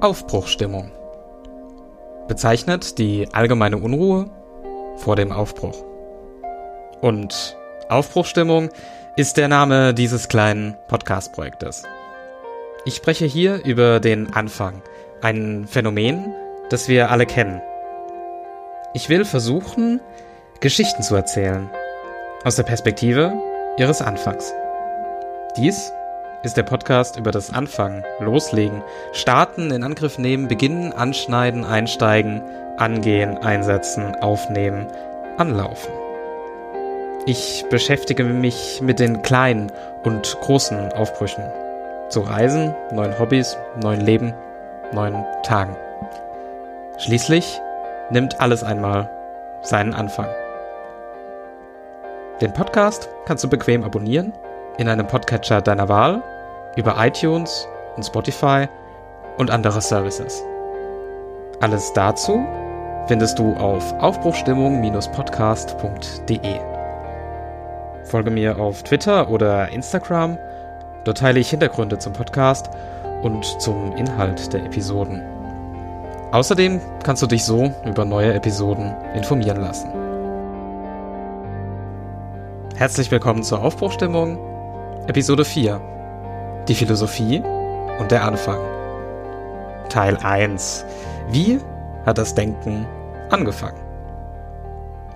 Aufbruchstimmung bezeichnet die allgemeine Unruhe vor dem Aufbruch. Und Aufbruchstimmung ist der Name dieses kleinen Podcast-Projektes. Ich spreche hier über den Anfang, ein Phänomen, das wir alle kennen. Ich will versuchen, Geschichten zu erzählen, aus der Perspektive ihres Anfangs. Dies ist der Podcast über das Anfangen, Loslegen, Starten, in Angriff nehmen, beginnen, anschneiden, einsteigen, angehen, einsetzen, aufnehmen, anlaufen. Ich beschäftige mich mit den kleinen und großen Aufbrüchen. Zu Reisen, neuen Hobbys, neuen Leben, neuen Tagen. Schließlich nimmt alles einmal seinen Anfang. Den Podcast kannst du bequem abonnieren in einem Podcatcher deiner Wahl, über iTunes und Spotify und andere Services. Alles dazu findest du auf aufbruchstimmung-podcast.de. Folge mir auf Twitter oder Instagram, dort teile ich Hintergründe zum Podcast und zum Inhalt der Episoden. Außerdem kannst du dich so über neue Episoden informieren lassen. Herzlich willkommen zur Aufbruchstimmung, Episode 4. Die Philosophie und der Anfang. Teil 1. Wie hat das Denken angefangen?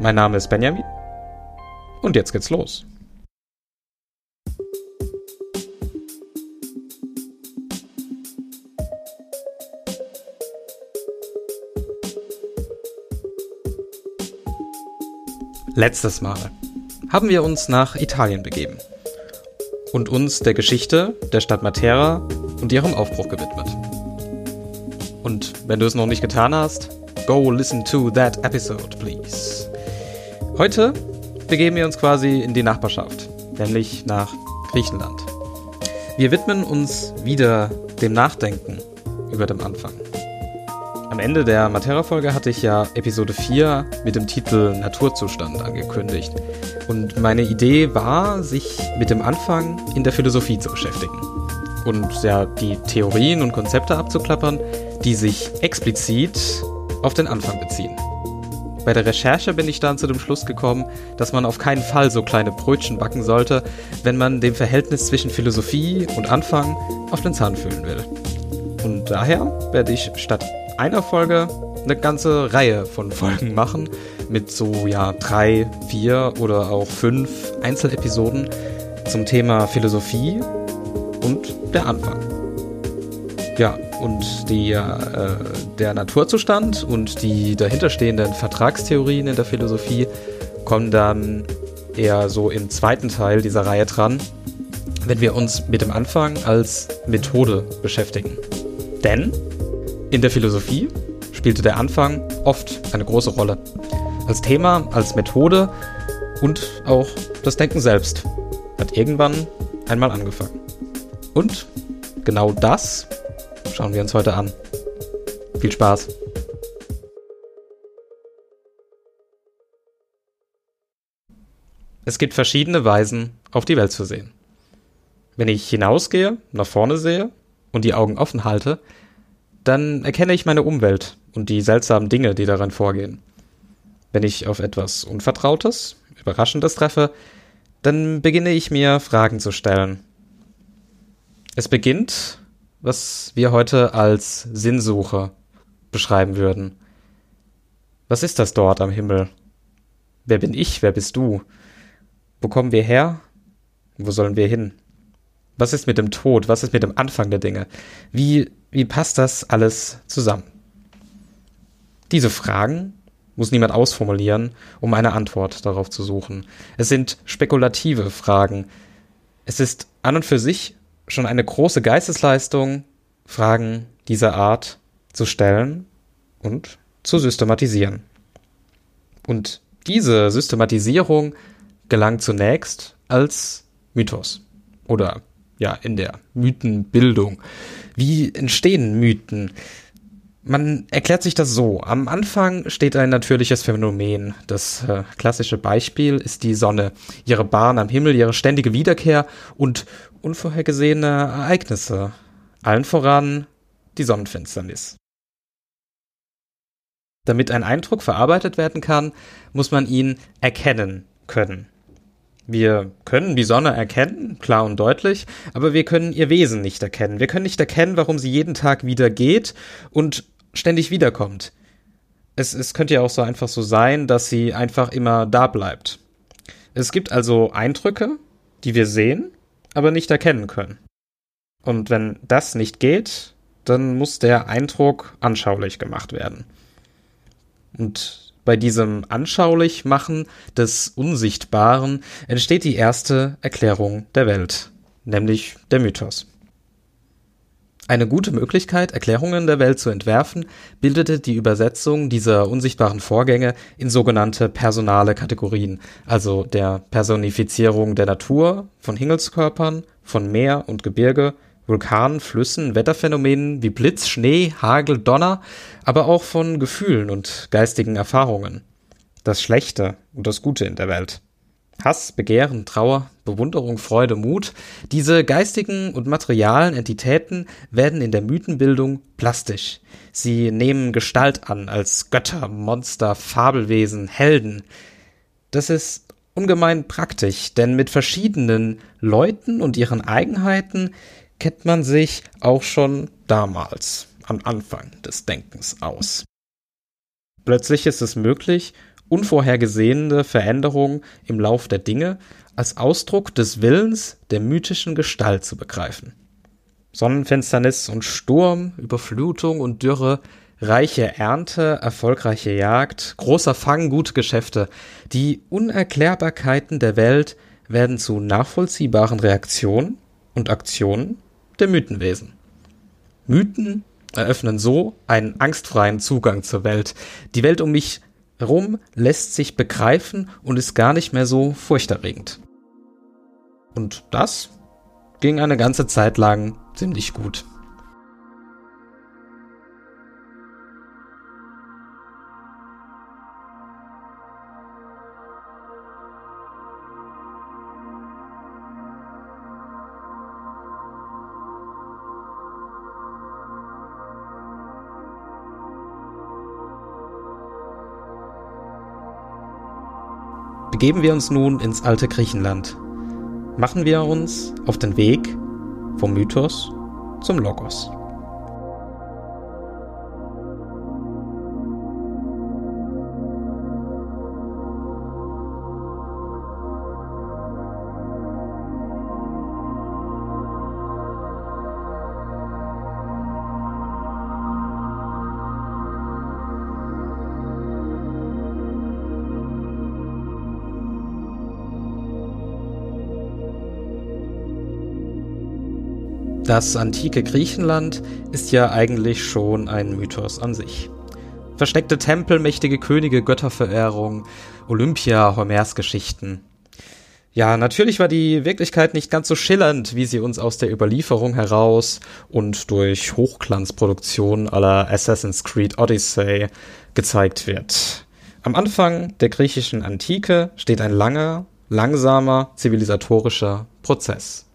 Mein Name ist Benjamin und jetzt geht's los. Letztes Mal haben wir uns nach Italien begeben und uns der Geschichte der Stadt Matera und ihrem Aufbruch gewidmet. Und wenn du es noch nicht getan hast, go listen to that episode, please. Heute begeben wir uns quasi in die Nachbarschaft, nämlich nach Griechenland. Wir widmen uns wieder dem Nachdenken über den Anfang. Am Ende der Matera-Folge hatte ich ja Episode 4 mit dem Titel Naturzustand angekündigt. Und meine Idee war, sich mit dem Anfang in der Philosophie zu beschäftigen. Und ja, die Theorien und Konzepte abzuklappern, die sich explizit auf den Anfang beziehen. Bei der Recherche bin ich dann zu dem Schluss gekommen, dass man auf keinen Fall so kleine Brötchen backen sollte, wenn man dem Verhältnis zwischen Philosophie und Anfang auf den Zahn fühlen will. Und daher werde ich statt einer Folge eine ganze Reihe von Folgen machen mit so ja drei, vier oder auch fünf Einzelepisoden zum Thema Philosophie und der Anfang. Ja, und die, äh, der Naturzustand und die dahinterstehenden Vertragstheorien in der Philosophie kommen dann eher so im zweiten Teil dieser Reihe dran, wenn wir uns mit dem Anfang als Methode beschäftigen. Denn in der Philosophie spielte der Anfang oft eine große Rolle. Als Thema, als Methode und auch das Denken selbst hat irgendwann einmal angefangen. Und genau das schauen wir uns heute an. Viel Spaß! Es gibt verschiedene Weisen, auf die Welt zu sehen. Wenn ich hinausgehe, nach vorne sehe und die Augen offen halte, dann erkenne ich meine Umwelt und die seltsamen Dinge, die darin vorgehen. Wenn ich auf etwas Unvertrautes, Überraschendes treffe, dann beginne ich mir Fragen zu stellen. Es beginnt, was wir heute als Sinnsuche beschreiben würden. Was ist das dort am Himmel? Wer bin ich? Wer bist du? Wo kommen wir her? Wo sollen wir hin? Was ist mit dem Tod? Was ist mit dem Anfang der Dinge? Wie wie passt das alles zusammen? Diese Fragen muss niemand ausformulieren, um eine Antwort darauf zu suchen. Es sind spekulative Fragen. Es ist an und für sich schon eine große Geistesleistung, Fragen dieser Art zu stellen und zu systematisieren. Und diese Systematisierung gelangt zunächst als Mythos oder ja, in der Mythenbildung. Wie entstehen Mythen? Man erklärt sich das so. Am Anfang steht ein natürliches Phänomen. Das äh, klassische Beispiel ist die Sonne, ihre Bahn am Himmel, ihre ständige Wiederkehr und unvorhergesehene Ereignisse. Allen voran die Sonnenfinsternis. Damit ein Eindruck verarbeitet werden kann, muss man ihn erkennen können. Wir können die Sonne erkennen, klar und deutlich, aber wir können ihr Wesen nicht erkennen. Wir können nicht erkennen, warum sie jeden Tag wieder geht und ständig wiederkommt. Es, es könnte ja auch so einfach so sein, dass sie einfach immer da bleibt. Es gibt also Eindrücke, die wir sehen, aber nicht erkennen können. Und wenn das nicht geht, dann muss der Eindruck anschaulich gemacht werden. Und bei diesem Anschaulichmachen des Unsichtbaren entsteht die erste Erklärung der Welt, nämlich der Mythos. Eine gute Möglichkeit, Erklärungen der Welt zu entwerfen, bildete die Übersetzung dieser unsichtbaren Vorgänge in sogenannte personale Kategorien, also der Personifizierung der Natur, von Himmelskörpern, von Meer und Gebirge, Vulkanen, Flüssen, Wetterphänomenen wie Blitz, Schnee, Hagel, Donner, aber auch von Gefühlen und geistigen Erfahrungen. Das Schlechte und das Gute in der Welt. Hass, Begehren, Trauer, Bewunderung, Freude, Mut, diese geistigen und materialen Entitäten werden in der Mythenbildung plastisch. Sie nehmen Gestalt an als Götter, Monster, Fabelwesen, Helden. Das ist ungemein praktisch, denn mit verschiedenen Leuten und ihren Eigenheiten kennt man sich auch schon damals, am Anfang des Denkens aus. Plötzlich ist es möglich, unvorhergesehene Veränderungen im Lauf der Dinge als Ausdruck des Willens der mythischen Gestalt zu begreifen. Sonnenfinsternis und Sturm, Überflutung und Dürre, reiche Ernte, erfolgreiche Jagd, großer Fang, gute Geschäfte. Die Unerklärbarkeiten der Welt werden zu nachvollziehbaren Reaktionen und Aktionen der Mythenwesen. Mythen eröffnen so einen angstfreien Zugang zur Welt. Die Welt um mich herum lässt sich begreifen und ist gar nicht mehr so furchterregend. Und das ging eine ganze Zeit lang ziemlich gut. Begeben wir uns nun ins alte Griechenland. Machen wir uns auf den Weg vom Mythos zum Logos. Das antike Griechenland ist ja eigentlich schon ein Mythos an sich. Versteckte Tempel, mächtige Könige, Götterverehrung, Olympia, Homers Geschichten. Ja, natürlich war die Wirklichkeit nicht ganz so schillernd, wie sie uns aus der Überlieferung heraus und durch Hochglanzproduktion aller Assassin's Creed Odyssey gezeigt wird. Am Anfang der griechischen Antike steht ein langer, langsamer zivilisatorischer Prozess.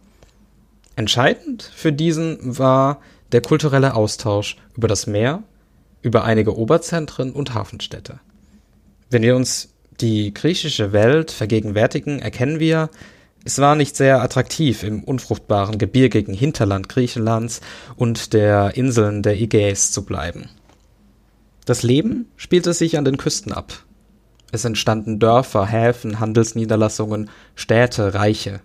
Entscheidend für diesen war der kulturelle Austausch über das Meer, über einige Oberzentren und Hafenstädte. Wenn wir uns die griechische Welt vergegenwärtigen, erkennen wir, es war nicht sehr attraktiv im unfruchtbaren gebirgigen Hinterland Griechenlands und der Inseln der Ägäis zu bleiben. Das Leben spielte sich an den Küsten ab. Es entstanden Dörfer, Häfen, Handelsniederlassungen, Städte, Reiche.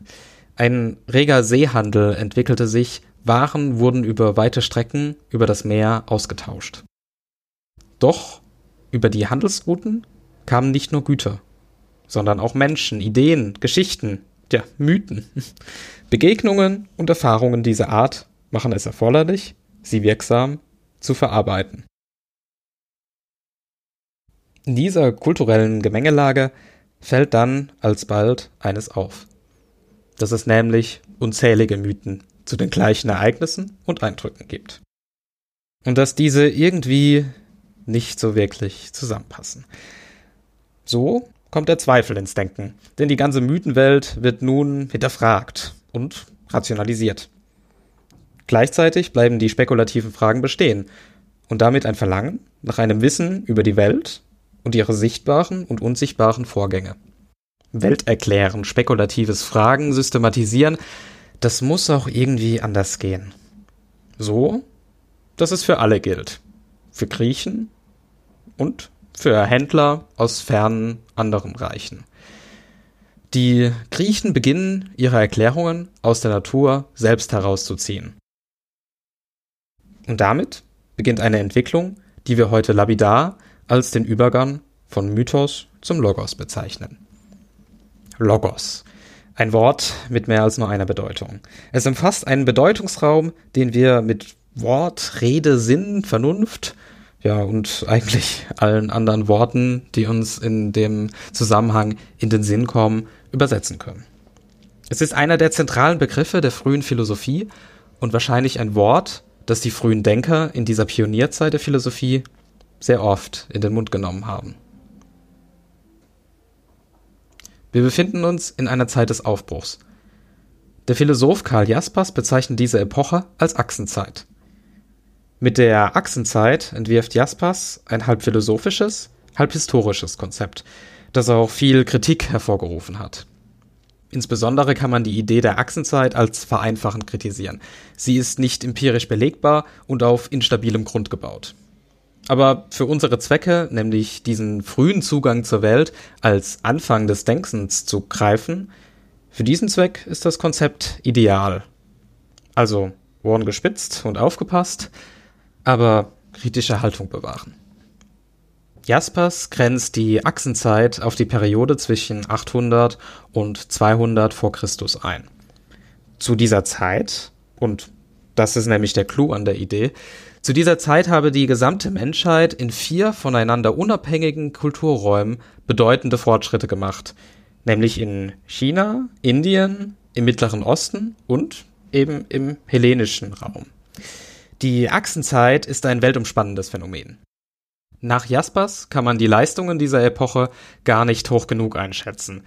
Ein reger Seehandel entwickelte sich, Waren wurden über weite Strecken über das Meer ausgetauscht. Doch über die Handelsrouten kamen nicht nur Güter, sondern auch Menschen, Ideen, Geschichten, ja, Mythen. Begegnungen und Erfahrungen dieser Art machen es erforderlich, sie wirksam zu verarbeiten. In dieser kulturellen Gemengelage fällt dann alsbald eines auf dass es nämlich unzählige Mythen zu den gleichen Ereignissen und Eindrücken gibt. Und dass diese irgendwie nicht so wirklich zusammenpassen. So kommt der Zweifel ins Denken, denn die ganze Mythenwelt wird nun hinterfragt und rationalisiert. Gleichzeitig bleiben die spekulativen Fragen bestehen und damit ein Verlangen nach einem Wissen über die Welt und ihre sichtbaren und unsichtbaren Vorgänge. Welt erklären, spekulatives Fragen, systematisieren, das muss auch irgendwie anders gehen. So, dass es für alle gilt. Für Griechen und für Händler aus fernen anderen Reichen. Die Griechen beginnen, ihre Erklärungen aus der Natur selbst herauszuziehen. Und damit beginnt eine Entwicklung, die wir heute lapidar als den Übergang von Mythos zum Logos bezeichnen. Logos. Ein Wort mit mehr als nur einer Bedeutung. Es umfasst einen Bedeutungsraum, den wir mit Wort, Rede, Sinn, Vernunft, ja, und eigentlich allen anderen Worten, die uns in dem Zusammenhang in den Sinn kommen, übersetzen können. Es ist einer der zentralen Begriffe der frühen Philosophie und wahrscheinlich ein Wort, das die frühen Denker in dieser Pionierzeit der Philosophie sehr oft in den Mund genommen haben. Wir befinden uns in einer Zeit des Aufbruchs. Der Philosoph Karl Jaspers bezeichnet diese Epoche als Achsenzeit. Mit der Achsenzeit entwirft Jaspers ein halb philosophisches, halb historisches Konzept, das auch viel Kritik hervorgerufen hat. Insbesondere kann man die Idee der Achsenzeit als vereinfachend kritisieren. Sie ist nicht empirisch belegbar und auf instabilem Grund gebaut. Aber für unsere Zwecke, nämlich diesen frühen Zugang zur Welt als Anfang des Denkens zu greifen, für diesen Zweck ist das Konzept ideal. Also Ohren gespitzt und aufgepasst, aber kritische Haltung bewahren. Jaspers grenzt die Achsenzeit auf die Periode zwischen 800 und 200 vor Christus ein. Zu dieser Zeit, und das ist nämlich der Clou an der Idee, zu dieser Zeit habe die gesamte Menschheit in vier voneinander unabhängigen Kulturräumen bedeutende Fortschritte gemacht, nämlich in China, Indien, im Mittleren Osten und eben im hellenischen Raum. Die Achsenzeit ist ein weltumspannendes Phänomen. Nach Jaspers kann man die Leistungen dieser Epoche gar nicht hoch genug einschätzen.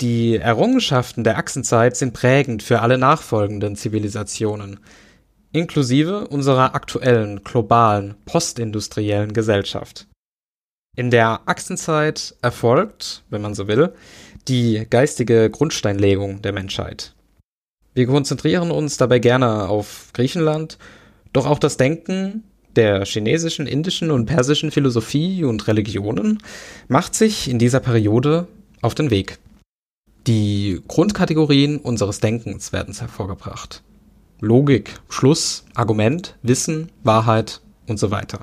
Die Errungenschaften der Achsenzeit sind prägend für alle nachfolgenden Zivilisationen, inklusive unserer aktuellen, globalen, postindustriellen Gesellschaft. In der Achsenzeit erfolgt, wenn man so will, die geistige Grundsteinlegung der Menschheit. Wir konzentrieren uns dabei gerne auf Griechenland, doch auch das Denken der chinesischen, indischen und persischen Philosophie und Religionen macht sich in dieser Periode auf den Weg. Die Grundkategorien unseres Denkens werden hervorgebracht. Logik, Schluss, Argument, Wissen, Wahrheit und so weiter.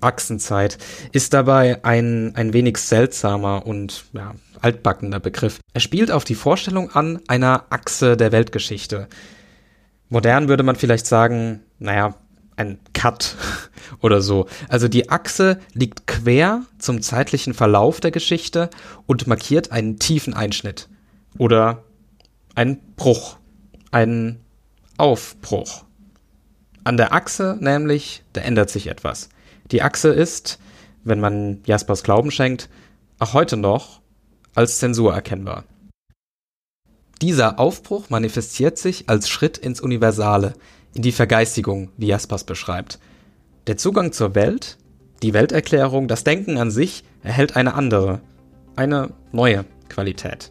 Achsenzeit ist dabei ein, ein wenig seltsamer und ja, altbackender Begriff. Er spielt auf die Vorstellung an einer Achse der Weltgeschichte. Modern würde man vielleicht sagen, naja, ein Cut oder so. Also die Achse liegt quer zum zeitlichen Verlauf der Geschichte und markiert einen tiefen Einschnitt oder einen Bruch, einen Aufbruch. An der Achse nämlich, da ändert sich etwas. Die Achse ist, wenn man Jaspers Glauben schenkt, auch heute noch als Zensur erkennbar. Dieser Aufbruch manifestiert sich als Schritt ins Universale, in die Vergeistigung, wie Jaspers beschreibt. Der Zugang zur Welt, die Welterklärung, das Denken an sich erhält eine andere, eine neue Qualität.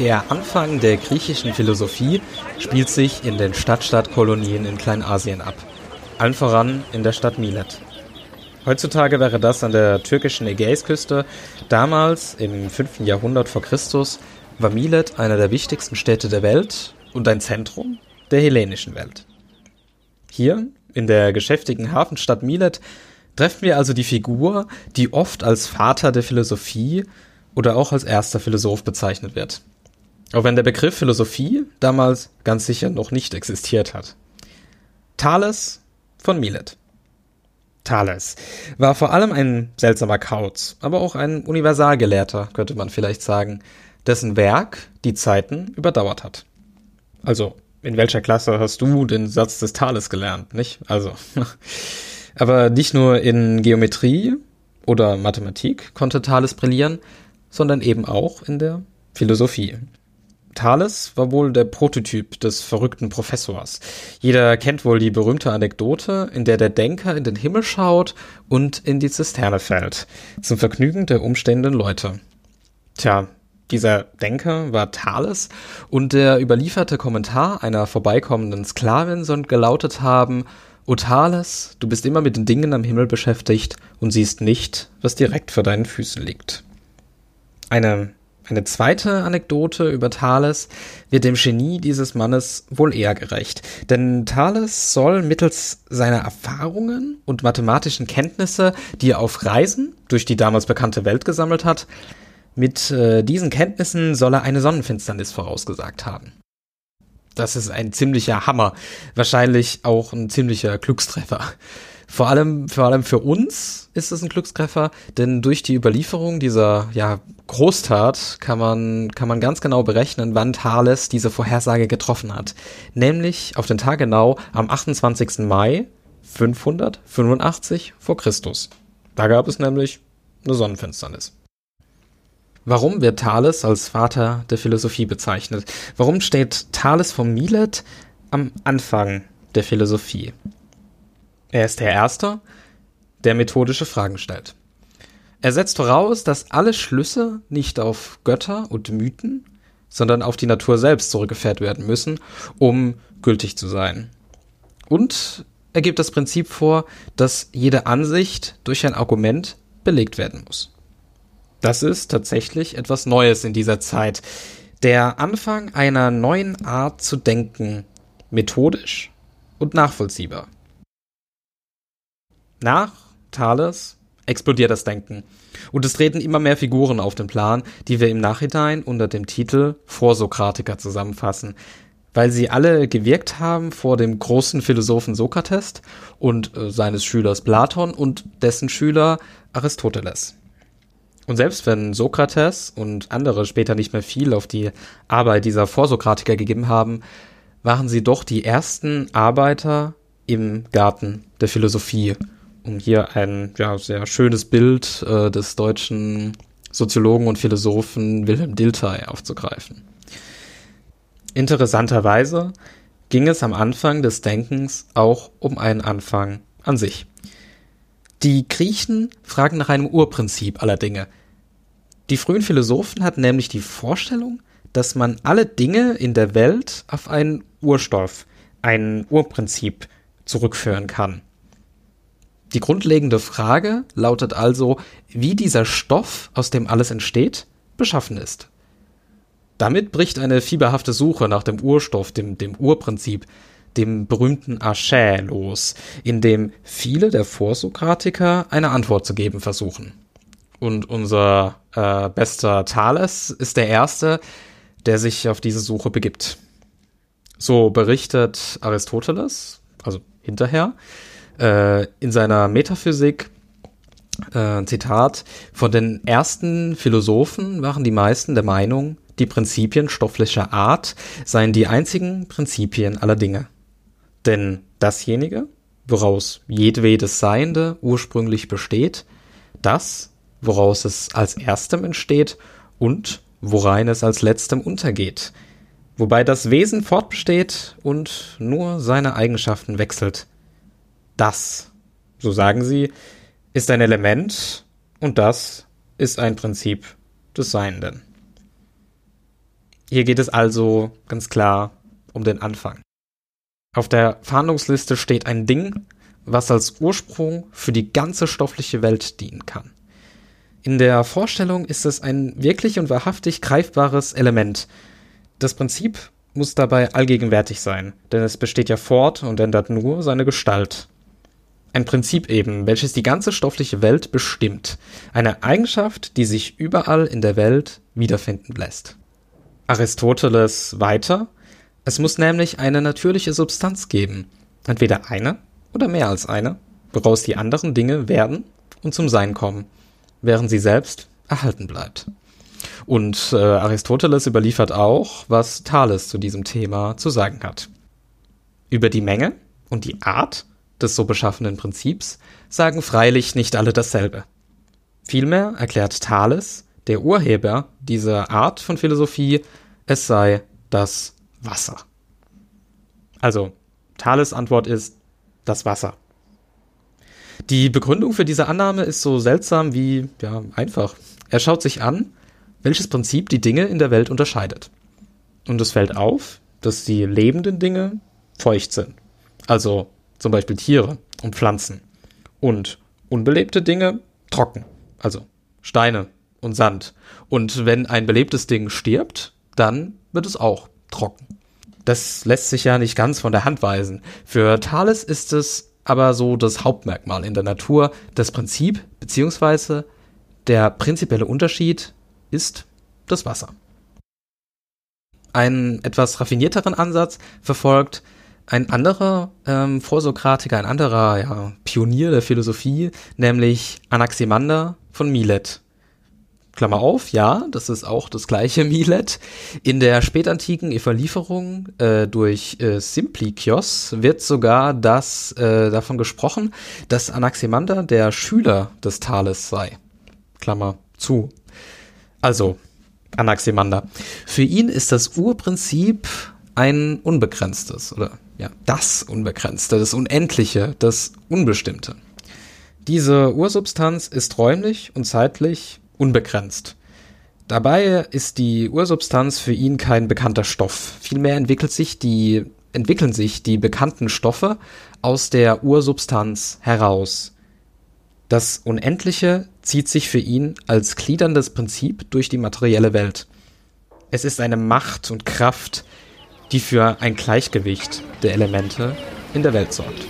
Der Anfang der griechischen Philosophie spielt sich in den Stadtstaatkolonien in Kleinasien ab. Allen voran in der Stadt Milet. Heutzutage wäre das an der türkischen Ägäisküste. Damals, im 5. Jahrhundert vor Christus, war Milet eine der wichtigsten Städte der Welt und ein Zentrum der hellenischen Welt. Hier, in der geschäftigen Hafenstadt Milet, treffen wir also die Figur, die oft als Vater der Philosophie oder auch als erster Philosoph bezeichnet wird. Auch wenn der Begriff Philosophie damals ganz sicher noch nicht existiert hat. Thales von Milet. Thales war vor allem ein seltsamer Kauz, aber auch ein Universalgelehrter, könnte man vielleicht sagen, dessen Werk die Zeiten überdauert hat. Also, in welcher Klasse hast du den Satz des Thales gelernt, nicht? Also, Aber nicht nur in Geometrie oder Mathematik konnte Thales brillieren, sondern eben auch in der Philosophie. Thales war wohl der Prototyp des verrückten Professors. Jeder kennt wohl die berühmte Anekdote, in der der Denker in den Himmel schaut und in die Zisterne fällt, zum Vergnügen der umstehenden Leute. Tja, dieser Denker war Thales und der überlieferte Kommentar einer vorbeikommenden Sklavin soll gelautet haben, O Thales, du bist immer mit den Dingen am Himmel beschäftigt und siehst nicht, was direkt vor deinen Füßen liegt. Eine, eine zweite Anekdote über Thales wird dem Genie dieses Mannes wohl eher gerecht, denn Thales soll mittels seiner Erfahrungen und mathematischen Kenntnisse, die er auf Reisen durch die damals bekannte Welt gesammelt hat, mit äh, diesen Kenntnissen soll er eine Sonnenfinsternis vorausgesagt haben. Das ist ein ziemlicher Hammer. Wahrscheinlich auch ein ziemlicher Glückstreffer. Vor allem, vor allem für uns ist es ein Glückstreffer, denn durch die Überlieferung dieser ja, Großtat kann man, kann man ganz genau berechnen, wann Thales diese Vorhersage getroffen hat. Nämlich auf den Tag genau am 28. Mai 585 vor Christus. Da gab es nämlich eine Sonnenfinsternis. Warum wird Thales als Vater der Philosophie bezeichnet? Warum steht Thales von Milet am Anfang der Philosophie? Er ist der Erste, der methodische Fragen stellt. Er setzt voraus, dass alle Schlüsse nicht auf Götter und Mythen, sondern auf die Natur selbst zurückgeführt werden müssen, um gültig zu sein. Und er gibt das Prinzip vor, dass jede Ansicht durch ein Argument belegt werden muss. Das ist tatsächlich etwas Neues in dieser Zeit. Der Anfang einer neuen Art zu denken, methodisch und nachvollziehbar. Nach Thales explodiert das Denken. Und es treten immer mehr Figuren auf den Plan, die wir im Nachhinein unter dem Titel Vorsokratiker zusammenfassen, weil sie alle gewirkt haben vor dem großen Philosophen Sokrates und äh, seines Schülers Platon und dessen Schüler Aristoteles. Und selbst wenn Sokrates und andere später nicht mehr viel auf die Arbeit dieser Vorsokratiker gegeben haben, waren sie doch die ersten Arbeiter im Garten der Philosophie, um hier ein ja, sehr schönes Bild äh, des deutschen Soziologen und Philosophen Wilhelm Dilthey aufzugreifen. Interessanterweise ging es am Anfang des Denkens auch um einen Anfang an sich. Die Griechen fragen nach einem Urprinzip aller Dinge. Die frühen Philosophen hatten nämlich die Vorstellung, dass man alle Dinge in der Welt auf einen Urstoff, ein Urprinzip zurückführen kann. Die grundlegende Frage lautet also, wie dieser Stoff, aus dem alles entsteht, beschaffen ist. Damit bricht eine fieberhafte Suche nach dem Urstoff, dem, dem Urprinzip, dem berühmten Archä los, in dem viele der Vorsokratiker eine Antwort zu geben versuchen. Und unser äh, bester Thales ist der Erste, der sich auf diese Suche begibt. So berichtet Aristoteles, also hinterher, äh, in seiner Metaphysik, äh, Zitat, von den ersten Philosophen waren die meisten der Meinung, die Prinzipien stofflicher Art seien die einzigen Prinzipien aller Dinge. Denn dasjenige, woraus jedwedes Seiende ursprünglich besteht, das, woraus es als erstem entsteht und worein es als letztem untergeht, wobei das Wesen fortbesteht und nur seine Eigenschaften wechselt. Das, so sagen sie, ist ein Element und das ist ein Prinzip des Seienden. Hier geht es also ganz klar um den Anfang. Auf der Fahndungsliste steht ein Ding, was als Ursprung für die ganze stoffliche Welt dienen kann. In der Vorstellung ist es ein wirklich und wahrhaftig greifbares Element. Das Prinzip muss dabei allgegenwärtig sein, denn es besteht ja fort und ändert nur seine Gestalt. Ein Prinzip eben, welches die ganze stoffliche Welt bestimmt. Eine Eigenschaft, die sich überall in der Welt wiederfinden lässt. Aristoteles weiter. Es muss nämlich eine natürliche Substanz geben. Entweder eine oder mehr als eine, woraus die anderen Dinge werden und zum Sein kommen, während sie selbst erhalten bleibt. Und äh, Aristoteles überliefert auch, was Thales zu diesem Thema zu sagen hat. Über die Menge und die Art des so beschaffenen Prinzips sagen freilich nicht alle dasselbe. Vielmehr erklärt Thales, der Urheber dieser Art von Philosophie, es sei das Wasser. Also, Thales Antwort ist das Wasser. Die Begründung für diese Annahme ist so seltsam wie, ja, einfach. Er schaut sich an, welches Prinzip die Dinge in der Welt unterscheidet. Und es fällt auf, dass die lebenden Dinge feucht sind. Also zum Beispiel Tiere und Pflanzen. Und unbelebte Dinge trocken. Also Steine und Sand. Und wenn ein belebtes Ding stirbt, dann wird es auch trocken. Das lässt sich ja nicht ganz von der Hand weisen. Für Thales ist es aber so das Hauptmerkmal in der Natur, das Prinzip beziehungsweise der prinzipielle Unterschied ist das Wasser. Einen etwas raffinierteren Ansatz verfolgt ein anderer ähm, Vorsokratiker, ein anderer ja, Pionier der Philosophie, nämlich Anaximander von Milet. Klammer auf, ja, das ist auch das gleiche Milet. In der spätantiken Überlieferung äh, durch äh, Simplikios wird sogar das äh, davon gesprochen, dass Anaximander der Schüler des Thales sei. Klammer zu. Also, Anaximander. Für ihn ist das Urprinzip ein unbegrenztes oder ja, das Unbegrenzte, das Unendliche, das Unbestimmte. Diese Ursubstanz ist räumlich und zeitlich unbegrenzt. Dabei ist die Ursubstanz für ihn kein bekannter Stoff. Vielmehr entwickelt sich die, entwickeln sich die bekannten Stoffe aus der Ursubstanz heraus. Das Unendliche zieht sich für ihn als gliederndes Prinzip durch die materielle Welt. Es ist eine Macht und Kraft, die für ein Gleichgewicht der Elemente in der Welt sorgt.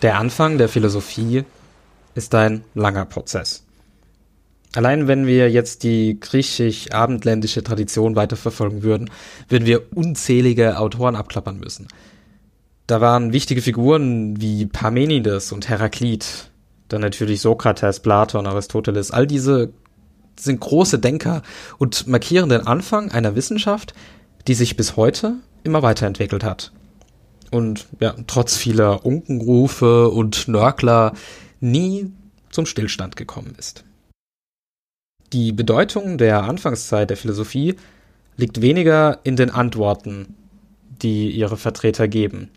Der Anfang der Philosophie ist ein langer Prozess. Allein wenn wir jetzt die griechisch-abendländische Tradition weiterverfolgen würden, würden wir unzählige Autoren abklappern müssen. Da waren wichtige Figuren wie Parmenides und Heraklit, dann natürlich Sokrates, Platon, Aristoteles, all diese sind große Denker und markieren den Anfang einer Wissenschaft, die sich bis heute immer weiterentwickelt hat und ja, trotz vieler Unkenrufe und Nörgler nie zum Stillstand gekommen ist. Die Bedeutung der Anfangszeit der Philosophie liegt weniger in den Antworten, die ihre Vertreter geben.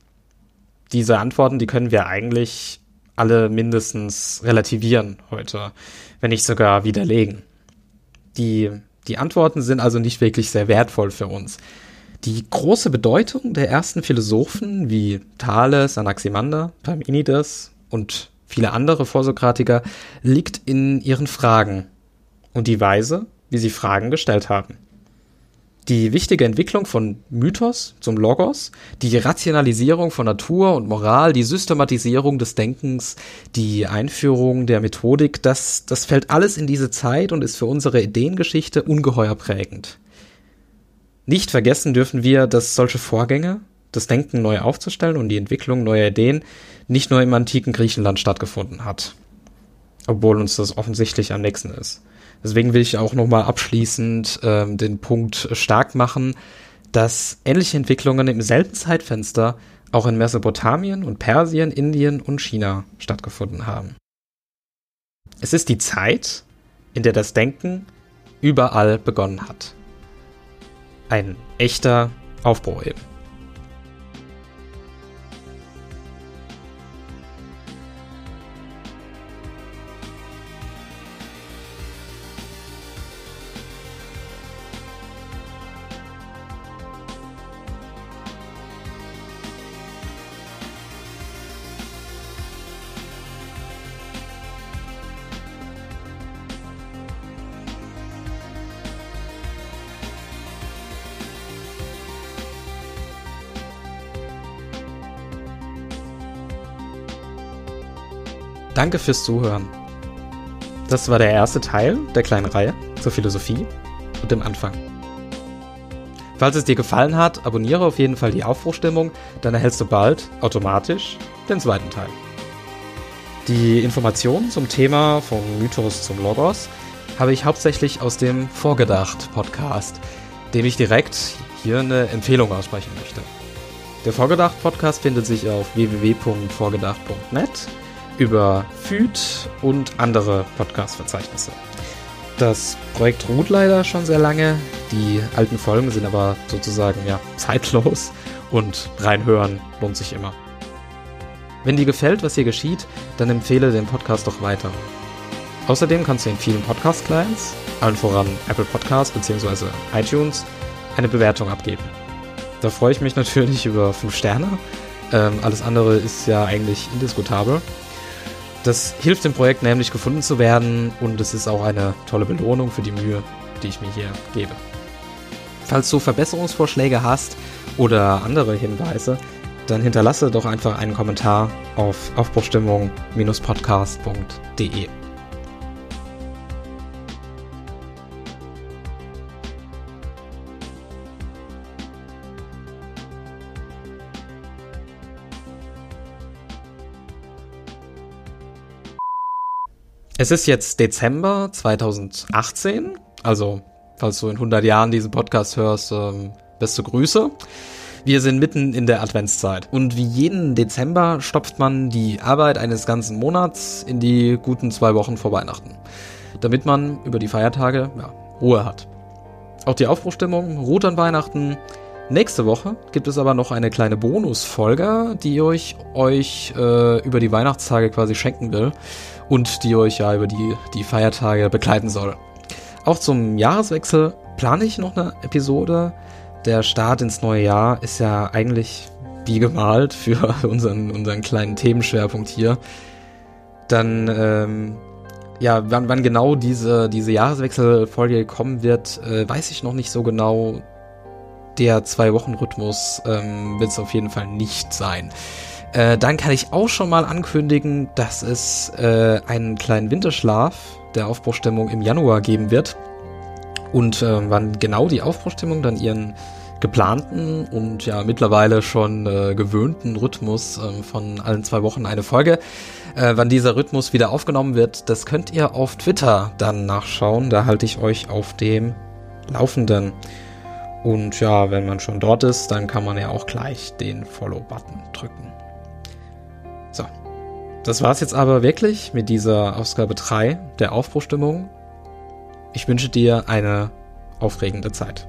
Diese Antworten, die können wir eigentlich alle mindestens relativieren heute, wenn nicht sogar widerlegen. Die, die Antworten sind also nicht wirklich sehr wertvoll für uns. Die große Bedeutung der ersten Philosophen wie Thales, Anaximander, Parmenides und viele andere Vorsokratiker liegt in ihren Fragen und die Weise, wie sie Fragen gestellt haben. Die wichtige Entwicklung von Mythos zum Logos, die Rationalisierung von Natur und Moral, die Systematisierung des Denkens, die Einführung der Methodik, das, das fällt alles in diese Zeit und ist für unsere Ideengeschichte ungeheuer prägend. Nicht vergessen dürfen wir, dass solche Vorgänge, das Denken neu aufzustellen und die Entwicklung neuer Ideen nicht nur im antiken Griechenland stattgefunden hat. Obwohl uns das offensichtlich am nächsten ist. Deswegen will ich auch nochmal abschließend ähm, den Punkt stark machen, dass ähnliche Entwicklungen im selben Zeitfenster auch in Mesopotamien und Persien, Indien und China stattgefunden haben. Es ist die Zeit, in der das Denken überall begonnen hat. Ein echter Aufbruch eben. Danke fürs Zuhören. Das war der erste Teil der kleinen Reihe zur Philosophie und dem Anfang. Falls es dir gefallen hat, abonniere auf jeden Fall die Aufbruchstimmung, dann erhältst du bald automatisch den zweiten Teil. Die Informationen zum Thema vom Mythos zum Logos habe ich hauptsächlich aus dem Vorgedacht-Podcast, dem ich direkt hier eine Empfehlung aussprechen möchte. Der Vorgedacht-Podcast findet sich auf www.vorgedacht.net über FÜD und andere Podcast-Verzeichnisse. Das Projekt ruht leider schon sehr lange. Die alten Folgen sind aber sozusagen ja zeitlos und reinhören lohnt sich immer. Wenn dir gefällt, was hier geschieht, dann empfehle den Podcast doch weiter. Außerdem kannst du in vielen Podcast-Clients, allen voran Apple Podcasts bzw. iTunes, eine Bewertung abgeben. Da freue ich mich natürlich über 5 Sterne. Ähm, alles andere ist ja eigentlich indiskutabel. Das hilft dem Projekt nämlich gefunden zu werden und es ist auch eine tolle Belohnung für die Mühe, die ich mir hier gebe. Falls du Verbesserungsvorschläge hast oder andere Hinweise, dann hinterlasse doch einfach einen Kommentar auf aufbruchstimmung-podcast.de. Es ist jetzt Dezember 2018, also falls du in 100 Jahren diesen Podcast hörst, ähm, beste Grüße. Wir sind mitten in der Adventszeit und wie jeden Dezember stopft man die Arbeit eines ganzen Monats in die guten zwei Wochen vor Weihnachten, damit man über die Feiertage ja, Ruhe hat. Auch die Aufbruchstimmung ruht an Weihnachten. Nächste Woche gibt es aber noch eine kleine Bonusfolge, die euch euch äh, über die Weihnachtstage quasi schenken will und die euch ja über die, die Feiertage begleiten soll. Auch zum Jahreswechsel plane ich noch eine Episode. Der Start ins neue Jahr ist ja eigentlich wie gemalt für unseren, unseren kleinen Themenschwerpunkt hier. Dann, ähm, ja, wann, wann genau diese, diese Jahreswechselfolge kommen wird, äh, weiß ich noch nicht so genau. Der Zwei-Wochen-Rhythmus ähm, wird es auf jeden Fall nicht sein. Äh, dann kann ich auch schon mal ankündigen, dass es äh, einen kleinen Winterschlaf der Aufbruchstimmung im Januar geben wird. Und äh, wann genau die Aufbruchstimmung dann ihren geplanten und ja mittlerweile schon äh, gewöhnten Rhythmus äh, von allen zwei Wochen eine Folge. Äh, wann dieser Rhythmus wieder aufgenommen wird, das könnt ihr auf Twitter dann nachschauen. Da halte ich euch auf dem Laufenden. Und ja, wenn man schon dort ist, dann kann man ja auch gleich den Follow-Button drücken. So. Das war's jetzt aber wirklich mit dieser Ausgabe 3 der Aufbruchstimmung. Ich wünsche dir eine aufregende Zeit.